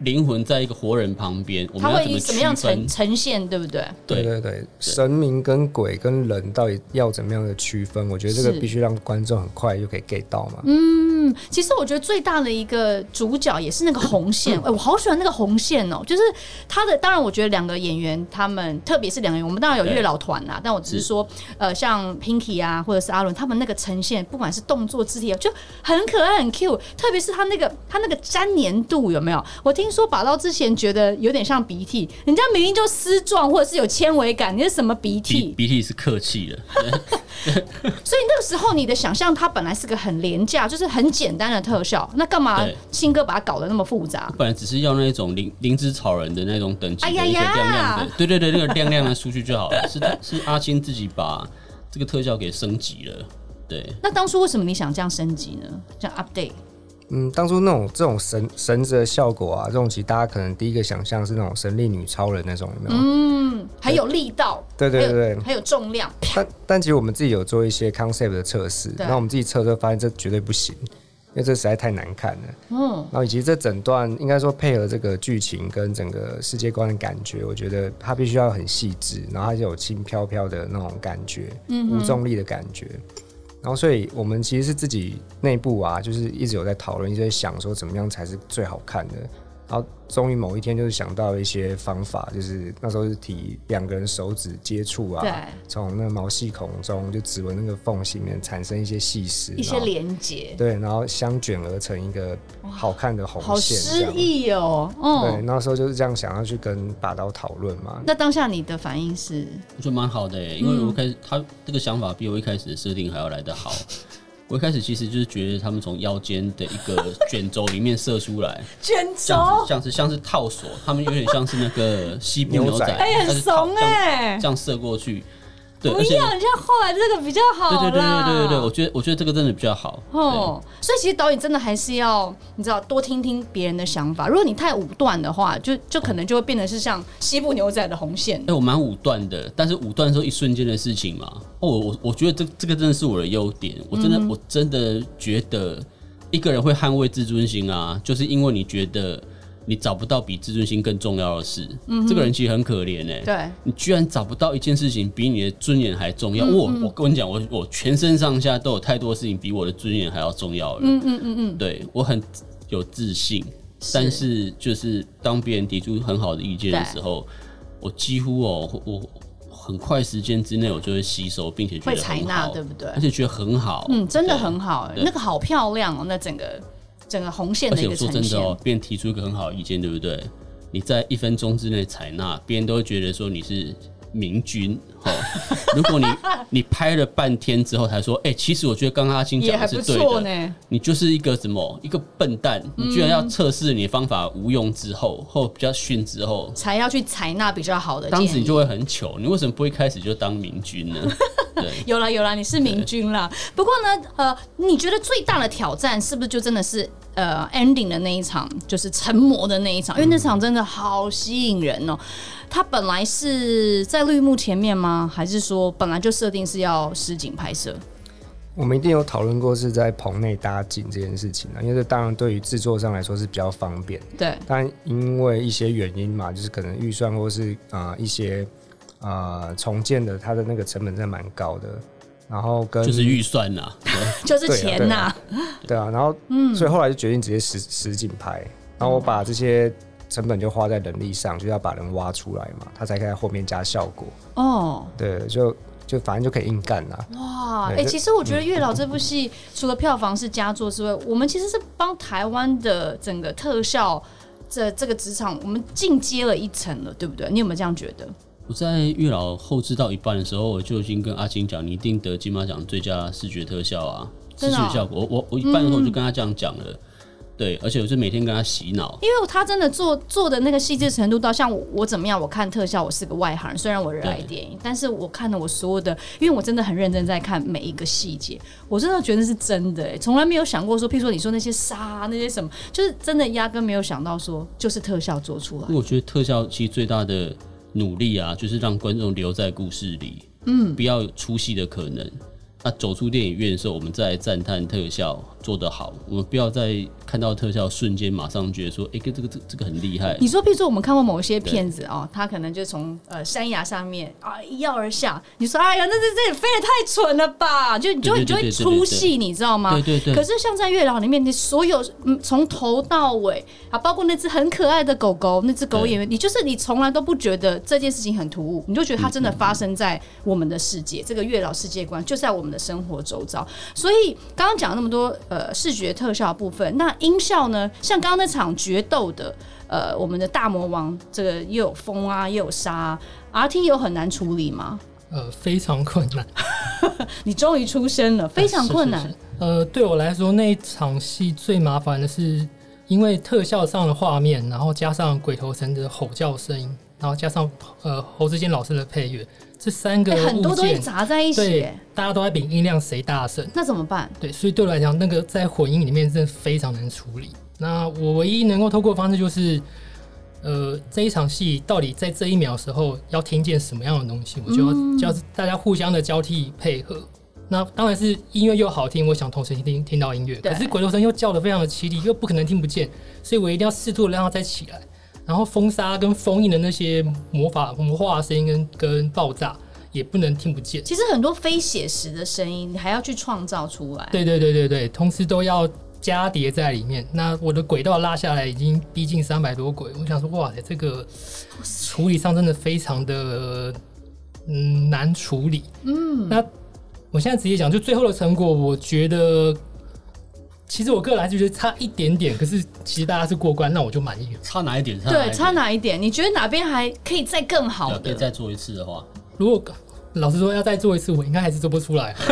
灵魂在一个活人旁边，我们要怎么怎么样呈呈现，对不对？对对对，神明跟鬼跟人到底要怎么样的区分？我觉得这个必须让观众很快就可以 get 到嘛。嗯，其实我觉得最大的一个主角也是那个红线，哎、欸，我好喜欢那个红线哦、喔，就是他的。当然，我觉得两个演员他们，特别是两个人，我们当然有月老团啊，但我只是说，呃，像 Pinky 啊，或者是阿伦，他们那个呈现，不管是动作肢体，就很可爱很 Q，特别是他那个他那个粘黏度有没有？我听。说把刀之前觉得有点像鼻涕，人家明明就丝状或者是有纤维感，你是什么鼻涕？鼻涕是客气的。所以那个时候你的想象，它本来是个很廉价，就是很简单的特效，那干嘛新哥把它搞得那么复杂？本来只是要那种灵灵芝草人的那种等级的一个亮亮的，哎、呀呀对对对，那个亮亮的出去就好了。是是阿青自己把这个特效给升级了。对，那当初为什么你想这样升级呢？这样 update？嗯，当初那种这种绳绳子的效果啊，这种其实大家可能第一个想象是那种神力女超人那种，有没有？嗯，很有力道，对对对对，还有重量。但但其实我们自己有做一些 concept 的测试，然后我们自己测测发现这绝对不行，因为这实在太难看了。嗯，然后以及这整段应该说配合这个剧情跟整个世界观的感觉，我觉得它必须要很细致，然后它就有轻飘飘的那种感觉，嗯，无重力的感觉。然后，所以我们其实是自己内部啊，就是一直有在讨论，一直在想说怎么样才是最好看的。然后终于某一天，就是想到一些方法，就是那时候是提两个人手指接触啊，从那个毛细孔中就指纹那个缝隙里面产生一些细丝，一些连接，对，然后相卷而成一个好看的红线，好诗意哦。对，那时候就是这样想要去跟把刀讨论嘛。那当下你的反应是？我觉得蛮好的，因为我开始他这个想法比我一开始的设定还要来得好。我一开始其实就是觉得他们从腰间的一个 卷轴里面射出来，卷轴像是像是套索，他们有点像是那个西部牛仔，哎，很怂哎，这样射过去。对，不一样，像后来这个比较好。对对对对对对对，我觉得我觉得这个真的比较好。哦，所以其实导演真的还是要你知道多听听别人的想法。如果你太武断的话，就就可能就会变得是像西部牛仔的红线。哎，我蛮武断的，但是武断的时候一瞬间的事情嘛。哦，我我觉得这这个真的是我的优点。我真的、嗯、我真的觉得一个人会捍卫自尊心啊，就是因为你觉得。你找不到比自尊心更重要的事，嗯、这个人其实很可怜哎、欸。对，你居然找不到一件事情比你的尊严还重要。我、嗯、我跟你讲，我我全身上下都有太多事情比我的尊严还要重要了。嗯嗯嗯嗯，对我很有自信，是但是就是当别人提出很好的意见的时候，我几乎哦，我很快时间之内我就会吸收，并且觉得很好，对不对？而且觉得很好，嗯，真的很好、欸，那个好漂亮哦，那整个。整个红线的一个呈现。而且我说真的哦，别人提出一个很好的意见，对不对？你在一分钟之内采纳，别人都会觉得说你是明君。哦，如果你你拍了半天之后才说，哎、欸，其实我觉得刚刚阿青讲的是对的，呢你就是一个什么一个笨蛋，你居然要测试你的方法无用之后，或比较逊之后，才要去采纳比较好的。当时你就会很糗，你为什么不一开始就当明君呢？对，有了有了，你是明君了。不过呢，呃，你觉得最大的挑战是不是就真的是？呃，ending 的那一场就是成魔的那一场，因为那场真的好吸引人哦。它本来是在绿幕前面吗？还是说本来就设定是要实景拍摄？我们一定有讨论过是在棚内搭景这件事情啊，因为这当然对于制作上来说是比较方便。对，但因为一些原因嘛，就是可能预算或是啊、呃、一些啊、呃、重建的，它的那个成本真的蛮高的。然后跟就是预算呐，就是钱呐、啊，对啊，然后嗯，所以后来就决定直接实实景拍，然后我把这些成本就花在人力上，就要把人挖出来嘛，他才可以在后面加效果哦。对，就就反正就可以硬干啦。哇，哎、欸，其实我觉得《月老》这部戏、嗯、除了票房是佳作之外，我们其实是帮台湾的整个特效这这个职场，我们进阶了一层了，对不对？你有没有这样觉得？我在月老后置到一半的时候，我就已经跟阿青讲，你一定得金马奖最佳视觉特效啊，视觉效果。我我我一半的时候我就跟他这样讲了。嗯对，而且我就每天跟他洗脑，因为他真的做做的那个细致程度，到像我，我怎么样？我看特效，我是个外行人，虽然我热爱电影，但是我看了我所有的，因为我真的很认真在看每一个细节，我真的觉得是真的，从来没有想过说，譬如说你说那些沙那些什么，就是真的压根没有想到说就是特效做出来。我觉得特效其实最大的努力啊，就是让观众留在故事里，嗯，不要有出戏的可能。那走出电影院的时候，我们再来赞叹特效做得好。我们不要再看到特效瞬间马上觉得说，哎、欸，这个这个这个很厉害。你说，譬如说我们看过某些片子哦，他可能就从呃山崖上面啊一跃而下。你说，哎呀，那这这也飞得太蠢了吧？就你就会就会出戏，你知道吗？对对对。可是像在月老里面，你所有嗯从头到尾啊，包括那只很可爱的狗狗，那只狗演员，你就是你从来都不觉得这件事情很突兀，你就觉得它真的发生在我们的世界，嗯嗯这个月老世界观就在我们。的生活周遭，所以刚刚讲了那么多呃视觉特效的部分，那音效呢？像刚刚那场决斗的呃，我们的大魔王，这个又有风啊，又有沙啊，RT 有很难处理吗？呃，非常困难。你终于出声了，非常困难。是是是呃，对我来说，那一场戏最麻烦的是，因为特效上的画面，然后加上鬼头神的吼叫声音，然后加上呃侯志坚老师的配乐。这三个、欸、很多东西杂在一起，对，大家都在比音量谁大声，那怎么办？对，所以对我来讲，那个在混音里面真的非常难处理。那我唯一能够透过的方式就是，呃，这一场戏到底在这一秒的时候要听见什么样的东西，我就要、嗯、就要大家互相的交替配合。那当然是音乐又好听，我想同时听听到音乐，可是鬼头声又叫的非常的凄厉，又不可能听不见，所以我一定要试图让它再起来。然后风沙跟封印的那些魔法魔化声音跟跟爆炸也不能听不见。其实很多非写实的声音，你还要去创造出来。对对对对对，同时都要加叠在里面。那我的轨道拉下来已经逼近三百多轨，我想说，哇塞，这个处理上真的非常的嗯难处理。嗯，那我现在直接讲，就最后的成果，我觉得。其实我个人还是觉得差一点点，可是其实大家是过关，那我就满意了。差哪一点？对，差哪一点？你觉得哪边还可以再更好的？可以再做一次的话，如果老实说要再做一次，我应该还是做不出来。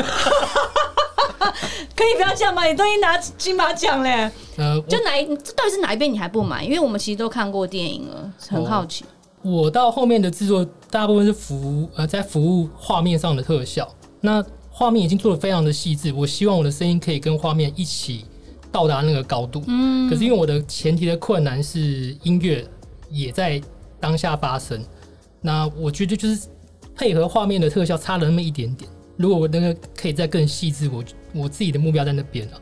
可以不要这样吗？你都已经拿金马奖嘞。呃，就哪一？这到底是哪一边你还不满？因为我们其实都看过电影了，很好奇。我到后面的制作大部分是服务呃在服务画面上的特效，那画面已经做的非常的细致，我希望我的声音可以跟画面一起到达那个高度。嗯，可是因为我的前提的困难是音乐也在当下发生，那我觉得就是配合画面的特效差了那么一点点。如果我那个可以再更细致，我我自己的目标在那边了。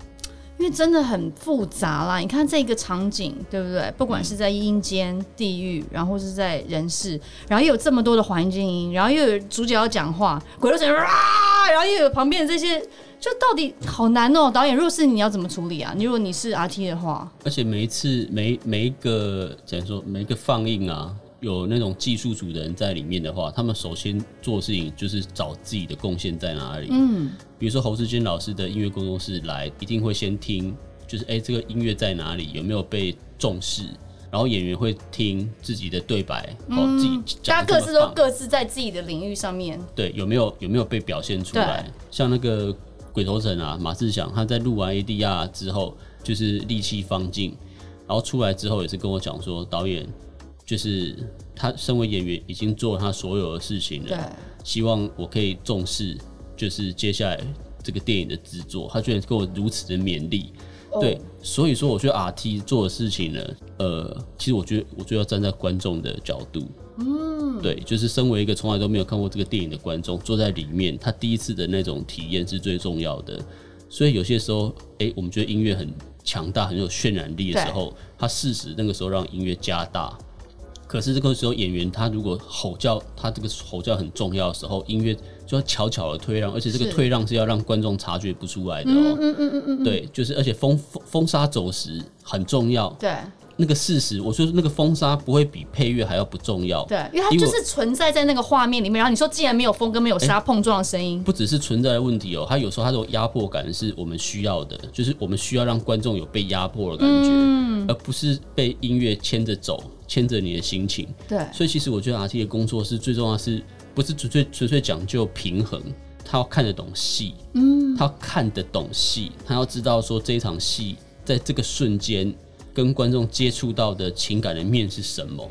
因为真的很复杂啦，你看这个场景，对不对？不管是在阴间、地狱，然后是在人世，然后又有这么多的环境音，然后又有主角要讲话，鬼都在啊，然后又有旁边的这些，就到底好难哦。导演，如果是你要怎么处理啊？你如果你是 RT 的话，而且每一次每每一个怎样说，每一个放映啊。有那种技术组的人在里面的话，他们首先做事情就是找自己的贡献在哪里。嗯，比如说侯志坚老师的音乐工作室来，一定会先听，就是哎、欸，这个音乐在哪里，有没有被重视？然后演员会听自己的对白，哦、嗯，自己大家各自都各自在自己的领域上面，对，有没有有没有被表现出来？像那个鬼头城啊，马志祥他在录完 ADR 之后，就是力气放尽，然后出来之后也是跟我讲说，导演。就是他身为演员，已经做了他所有的事情了。对，希望我可以重视，就是接下来这个电影的制作。他居然跟我如此的勉励，哦，对，所以说我觉得 RT 做的事情呢，呃，其实我觉得我就要站在观众的角度，嗯，对，就是身为一个从来都没有看过这个电影的观众，坐在里面，他第一次的那种体验是最重要的。所以有些时候，哎，我们觉得音乐很强大、很有渲染力的时候，他适时那个时候让音乐加大。可是这个时候，演员他如果吼叫，他这个吼叫很重要的时候，音乐就要悄悄的退让，而且这个退让是要让观众察觉不出来的哦。嗯嗯嗯嗯，对，就是而且风风沙走时很重要。对，那个事实，我说那个风沙不会比配乐还要不重要。对，因为它就是存在在那个画面里面。然后你说，既然没有风跟没有沙碰撞的声音，不只是存在的问题哦，它有时候它这种压迫感是我们需要的，就是我们需要让观众有被压迫的感觉，嗯而不是被音乐牵着走。牵着你的心情，对，所以其实我觉得 RT 的工作是最重要，是不是纯粹纯粹讲究平衡？他要看得懂戏，嗯，他要看得懂戏，他要知道说这一场戏在这个瞬间跟观众接触到的情感的面是什么？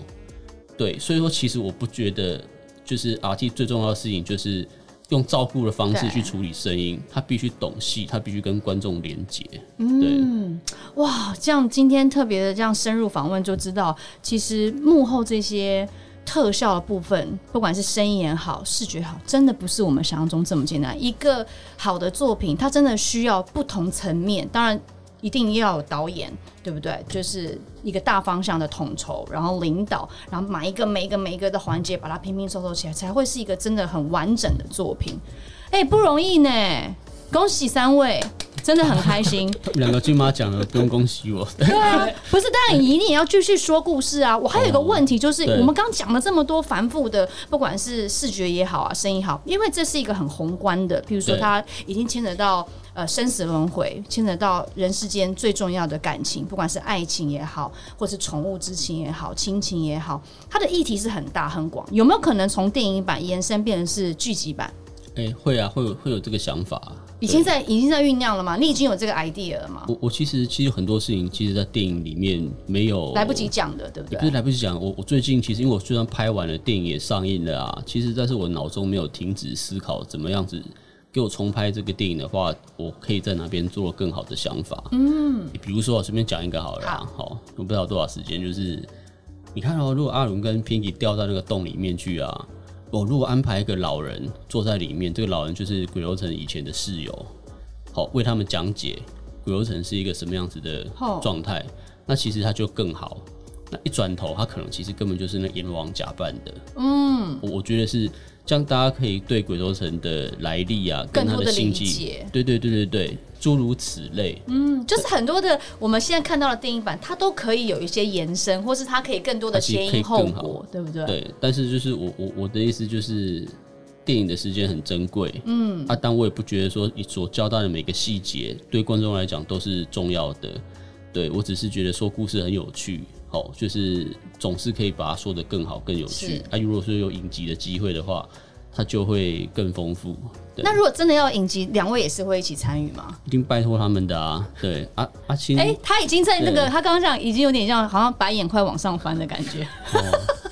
对，所以说其实我不觉得就是 RT 最重要的事情就是。用照顾的方式去处理声音，他必须懂戏，他必须跟观众连接。嗯，哇，这样今天特别的这样深入访问，就知道其实幕后这些特效的部分，不管是声音也好，视觉好，真的不是我们想象中这么简单。一个好的作品，它真的需要不同层面，当然。一定要有导演，对不对？就是一个大方向的统筹，然后领导，然后每一个每一个每一个的环节，把它拼拼凑凑起来，才会是一个真的很完整的作品。哎，不容易呢！恭喜三位，真的很开心。两个金马奖了，不用恭喜我。对啊，不是，当然你一定也要继续说故事啊。我还有一个问题，就是我们刚讲了这么多繁复的，不管是视觉也好啊，声音好，因为这是一个很宏观的，比如说它已经牵扯到。呃，生死轮回牵扯到人世间最重要的感情，不管是爱情也好，或是宠物之情也好，亲情也好，它的议题是很大很广。有没有可能从电影版延伸变成是剧集版？哎、欸，会啊，会有会有这个想法。已经在已经在酝酿了吗？你已经有这个 idea 了吗？我我其实其实很多事情，其实，在电影里面没有来不及讲的，对不对？不是来不及讲。我我最近其实因为我虽然拍完了，电影也上映了啊，其实但是我脑中没有停止思考怎么样子。给我重拍这个电影的话，我可以在哪边做更好的想法？嗯，比如说我随便讲一个好了，好，好，我不知道多少时间，就是你看哦，如果阿伦跟 Pinky 掉到那个洞里面去啊，我如果安排一个老人坐在里面，这个老人就是鬼楼城以前的室友，好，为他们讲解鬼楼城是一个什么样子的状态，那其实他就更好。那一转头，他可能其实根本就是那阎王假扮的。嗯，我我觉得是。这样大家可以对鬼头城的来历啊，跟他的心机，对对对对对，诸如此类。嗯，就是很多的我们现在看到的电影版，它都可以有一些延伸，或是它可以更多的前因后果，对不对？对。但是就是我我我的意思就是，电影的时间很珍贵。嗯。啊，但我也不觉得说你所交代的每个细节对观众来讲都是重要的。对，我只是觉得说故事很有趣。哦，就是总是可以把它说得更好、更有趣。啊，如果说有影集的机会的话，它就会更丰富。那如果真的要影集，两位也是会一起参与吗？一定拜托他们的啊。对，阿阿青，哎、欸，他已经在那个，他刚刚讲已经有点像，好像白眼快往上翻的感觉。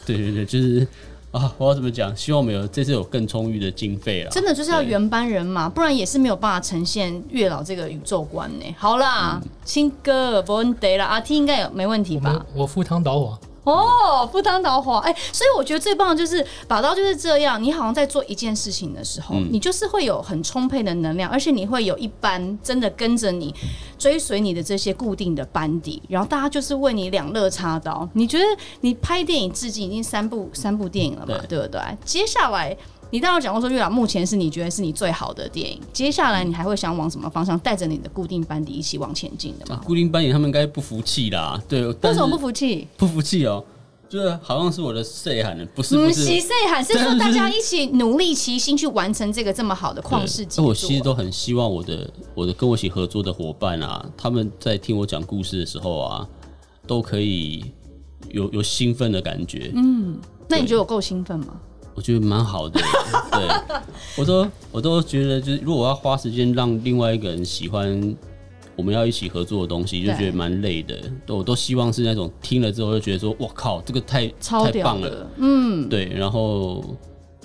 对对对，就是。啊，我要怎么讲？希望我们有这次有更充裕的经费了。真的就是要原班人马，不然也是没有办法呈现月老这个宇宙观呢。好啦，青、嗯、哥，不问题了，阿 T 应该有没问题吧？我赴汤蹈火。哦，不当导火，哎、欸，所以我觉得最棒的就是宝刀就是这样。你好像在做一件事情的时候，嗯、你就是会有很充沛的能量，而且你会有一班真的跟着你追随你的这些固定的班底，然后大家就是为你两肋插刀。你觉得你拍电影至今已经三部三部电影了嘛？对，对不对？接下来。你当然讲过说，月老目前是你觉得是你最好的电影。接下来你还会想往什么方向带着你的固定班底一起往前进的吗？啊、固定班底他们应该不服气啦，对。为什么不服气？不服气哦，就是好像是我的岁喊的，不是不是。岁喊是说大家一起努力齐心去完成这个这么好的旷世杰作。我其实都很希望我的我的跟我一起合作的伙伴啊，他们在听我讲故事的时候啊，都可以有有兴奋的感觉。嗯，那你觉得我够兴奋吗？我觉得蛮好的，对，我都我都觉得，就是如果我要花时间让另外一个人喜欢我们要一起合作的东西，就觉得蛮累的。我都希望是那种听了之后就觉得说，哇靠，这个太太棒了，嗯，对。然后，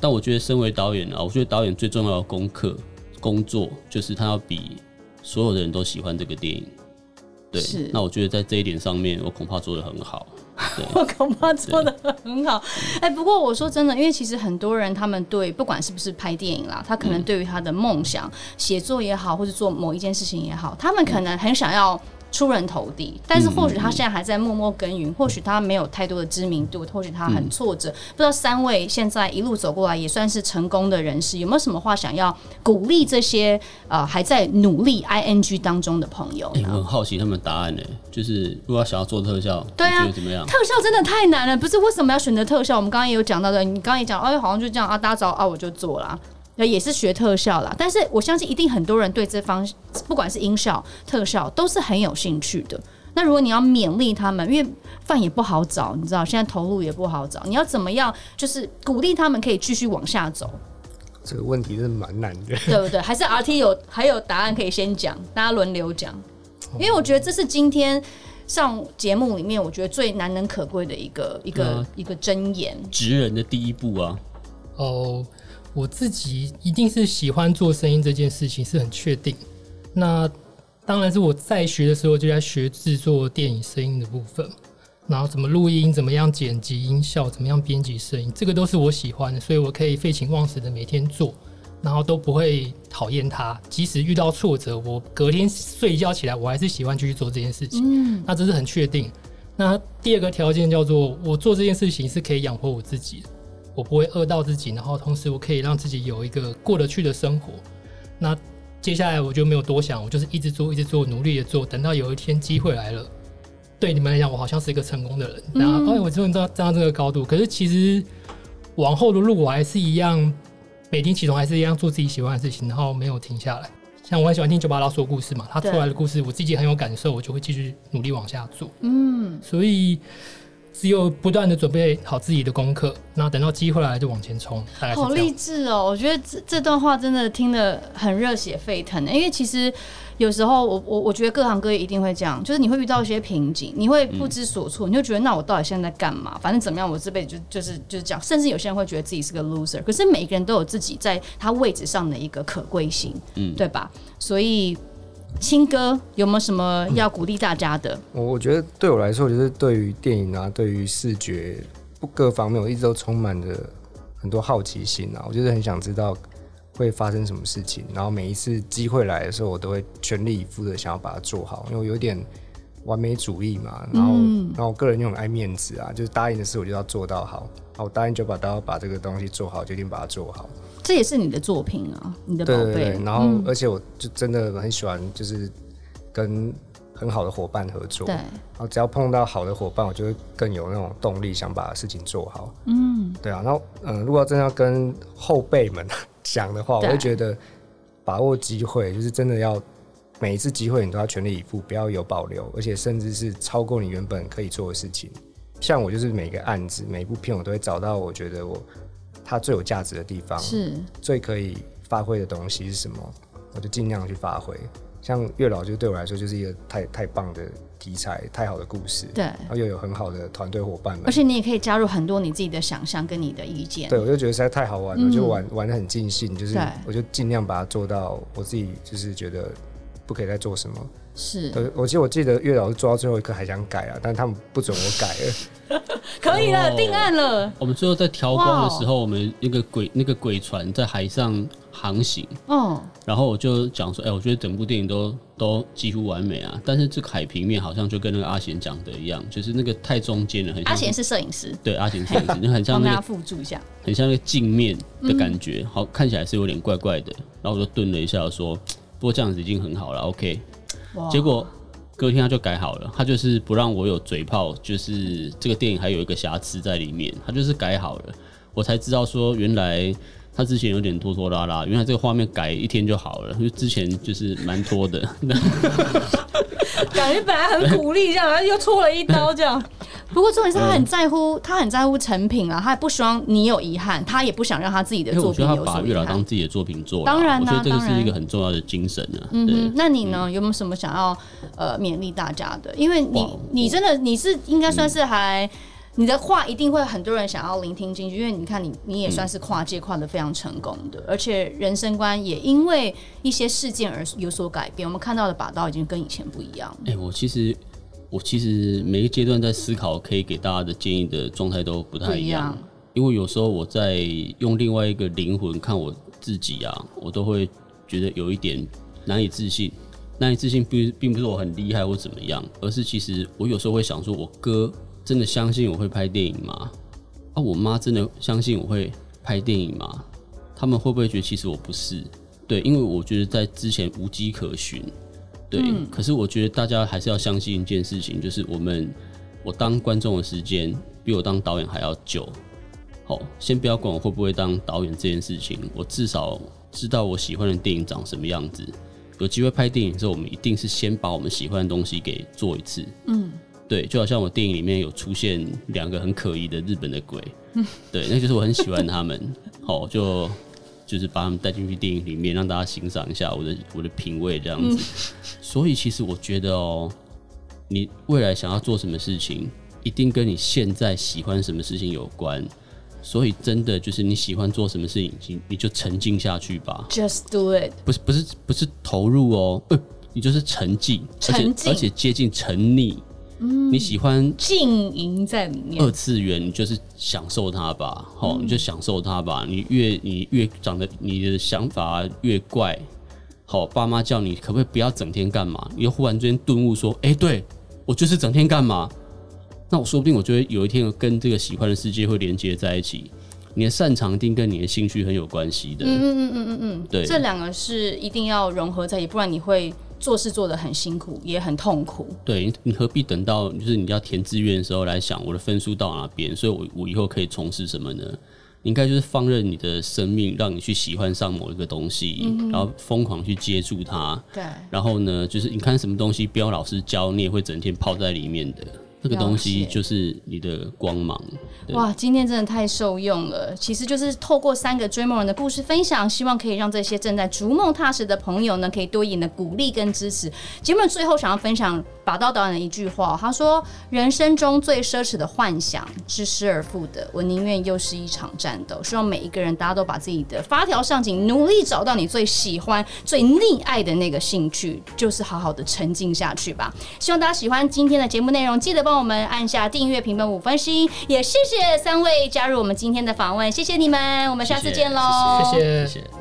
但我觉得身为导演啊，我觉得导演最重要的功课工作就是他要比所有的人都喜欢这个电影。对，那我觉得在这一点上面，我恐怕做的很好。我恐怕做的很好，哎，不过我说真的，因为其实很多人他们对不管是不是拍电影啦，他可能对于他的梦想，写作也好，或者做某一件事情也好，他们可能很想要。出人头地，但是或许他现在还在默默耕耘，或许他没有太多的知名度，或许他很挫折。不知道三位现在一路走过来也算是成功的人士，有没有什么话想要鼓励这些呃还在努力 ing 当中的朋友？欸，我很好奇他们答案呢，就是如果想要做特效，对啊，怎么样？特效真的太难了，不是为什么要选择特效？我们刚刚也有讲到的，你刚刚也讲，哎，好像就这样啊，大家找啊，我就做了。也是学特效啦，但是我相信一定很多人对这方不管是音效、特效都是很有兴趣的。那如果你要勉励他们，因为饭也不好找，你知道现在投入也不好找，你要怎么样就是鼓励他们可以继续往下走？这个问题是蛮难的，对不对？还是 RT 有还有答案可以先讲，大家轮流讲，因为我觉得这是今天上节目里面我觉得最难能可贵的一个一个、呃、一个箴言，职人的第一步啊，哦。我自己一定是喜欢做声音这件事情是很确定。那当然是我在学的时候就在学制作电影声音的部分，然后怎么录音，怎么样剪辑音效，怎么样编辑声音，这个都是我喜欢的，所以我可以废寝忘食的每天做，然后都不会讨厌它。即使遇到挫折，我隔天睡觉起来，我还是喜欢继续做这件事情。嗯，那这是很确定。那第二个条件叫做我做这件事情是可以养活我自己的。我不会饿到自己，然后同时我可以让自己有一个过得去的生活。那接下来我就没有多想，我就是一直做，一直做，努力的做。等到有一天机会来了，对你们来讲，我好像是一个成功的人。然后，哎，我终于站站到这个高度。可是其实往后的路我还是一样，每天起床还是一样做自己喜欢的事情，然后没有停下来。像我很喜欢听九把刀说故事嘛，他出来的故事我自己很有感受，我就会继续努力往下做。嗯，所以。只有不断的准备好自己的功课，那等到机会来就往前冲。好励志哦！我觉得这这段话真的听得很热血沸腾。因为其实有时候我我我觉得各行各业一定会这样，就是你会遇到一些瓶颈，你会不知所措，嗯、你就觉得那我到底现在在干嘛？反正怎么样，我这辈子就就是就是这样。甚至有些人会觉得自己是个 loser，可是每个人都有自己在他位置上的一个可贵性，嗯，对吧？所以。青哥有没有什么要鼓励大家的？我、嗯、我觉得对我来说，就是对于电影啊，对于视觉不各方面，我一直都充满着很多好奇心啊。我就是很想知道会发生什么事情，然后每一次机会来的时候，我都会全力以赴的想要把它做好，因为我有点完美主义嘛。然后，嗯、然后我个人又很爱面子啊，就是答应的事我就要做到好。好，我答应就把都要把这个东西做好，就一定把它做好。这也是你的作品啊，你的宝贝。对对对，然后，嗯、而且我就真的很喜欢，就是跟很好的伙伴合作。对。然后只要碰到好的伙伴，我就会更有那种动力，想把事情做好。嗯。对啊，然后嗯，如果真的要跟后辈们讲的话，我会觉得把握机会，就是真的要每一次机会你都要全力以赴，不要有保留，而且甚至是超过你原本可以做的事情。像我就是每个案子、每一部片，我都会找到我觉得我。它最有价值的地方是最可以发挥的东西是什么？我就尽量去发挥。像月老就对我来说就是一个太太棒的题材，太好的故事，对，然后又有很好的团队伙伴们，而且你也可以加入很多你自己的想象跟你的意见。对，我就觉得实在太好玩了，嗯、就玩玩的很尽兴，就是我就尽量把它做到我自己就是觉得不可以再做什么。是，我记得我记得月老是做到最后一刻还想改啊，但他们不准我改了。可以了，定案了。我们最后在调光的时候，我们那个鬼那个鬼船在海上航行。哦。然后我就讲说，哎，我觉得整部电影都都几乎完美啊，但是这个海平面好像就跟那个阿贤讲的一样，就是那个太中间了，很像。阿贤是摄影师。对，阿贤摄影师，就很像那个。辅助一下。很像那个镜面的感觉，好，看起来是有点怪怪的。然后我就顿了一下，说，不过这样子已经很好了，OK。结果隔天他就改好了，他就是不让我有嘴炮，就是这个电影还有一个瑕疵在里面，他就是改好了，我才知道说原来他之前有点拖拖拉拉，因为他这个画面改一天就好了，因为之前就是蛮拖的。感觉本来很鼓励这样，然后又戳了一刀这样。不过重点是他很在乎，嗯、他很在乎成品啊，他也不希望你有遗憾，他也不想让他自己的作品有遗憾。我觉得他把月老当自己的作品做，当然、啊，我觉得这个是一个很重要的精神啊。嗯哼，那你呢？有没有什么想要呃勉励大家的？因为你你真的你是应该算是还。嗯你的话一定会很多人想要聆听进去，因为你看你你也算是跨界跨得非常成功的，嗯、而且人生观也因为一些事件而有所改变。我们看到的把刀已经跟以前不一样。哎、欸，我其实我其实每个阶段在思考可以给大家的建议的状态都不太一样，一样因为有时候我在用另外一个灵魂看我自己啊，我都会觉得有一点难以置信。难以置信并并不是我很厉害或怎么样，而是其实我有时候会想说，我哥。真的相信我会拍电影吗？啊，我妈真的相信我会拍电影吗？他们会不会觉得其实我不是？对，因为我觉得在之前无迹可寻。对，嗯、可是我觉得大家还是要相信一件事情，就是我们我当观众的时间比我当导演还要久。好，先不要管我会不会当导演这件事情，我至少知道我喜欢的电影长什么样子。有机会拍电影之后，我们一定是先把我们喜欢的东西给做一次。嗯。对，就好像我电影里面有出现两个很可疑的日本的鬼，对，那就是我很喜欢他们，好，就就是把他们带进去电影里面，让大家欣赏一下我的我的品味这样子。所以其实我觉得哦，你未来想要做什么事情，一定跟你现在喜欢什么事情有关。所以真的就是你喜欢做什么事情，你你就沉浸下去吧。Just do it。不是不是不是投入哦，呃，你就是沉浸，沉浸，而且而且接近沉溺。嗯，你喜欢静营在里面，二次元你就是享受它吧，好、嗯，你就享受它吧。你越你越长得你的想法越怪，好，爸妈叫你可不可以不要整天干嘛？你又忽然之间顿悟说，哎、欸，对我就是整天干嘛？那我说不定我就会有一天跟这个喜欢的世界会连接在一起。你的擅长一定跟你的兴趣很有关系的。嗯嗯嗯嗯嗯嗯，对，这两个是一定要融合在一起，不然你会。做事做得很辛苦，也很痛苦。对，你何必等到就是你要填志愿的时候来想我的分数到哪边，所以我我以后可以从事什么呢？你应该就是放任你的生命，让你去喜欢上某一个东西，嗯、然后疯狂去接触它。对，然后呢，就是你看什么东西不要老师教，你也会整天泡在里面的。这个东西就是你的光芒。哇，今天真的太受用了。其实就是透过三个追梦人的故事分享，希望可以让这些正在逐梦踏实的朋友呢，可以多一点的鼓励跟支持。节目最后想要分享把刀导演的一句话，他说：“人生中最奢侈的幻想是失而复得，我宁愿又是一场战斗。”希望每一个人大家都把自己的发条上紧，努力找到你最喜欢、最溺爱的那个兴趣，就是好好的沉浸下去吧。希望大家喜欢今天的节目内容，记得帮。我们按下订阅、评分五分星，也谢谢三位加入我们今天的访问，谢谢你们，我们下次见喽，谢谢。谢谢谢谢。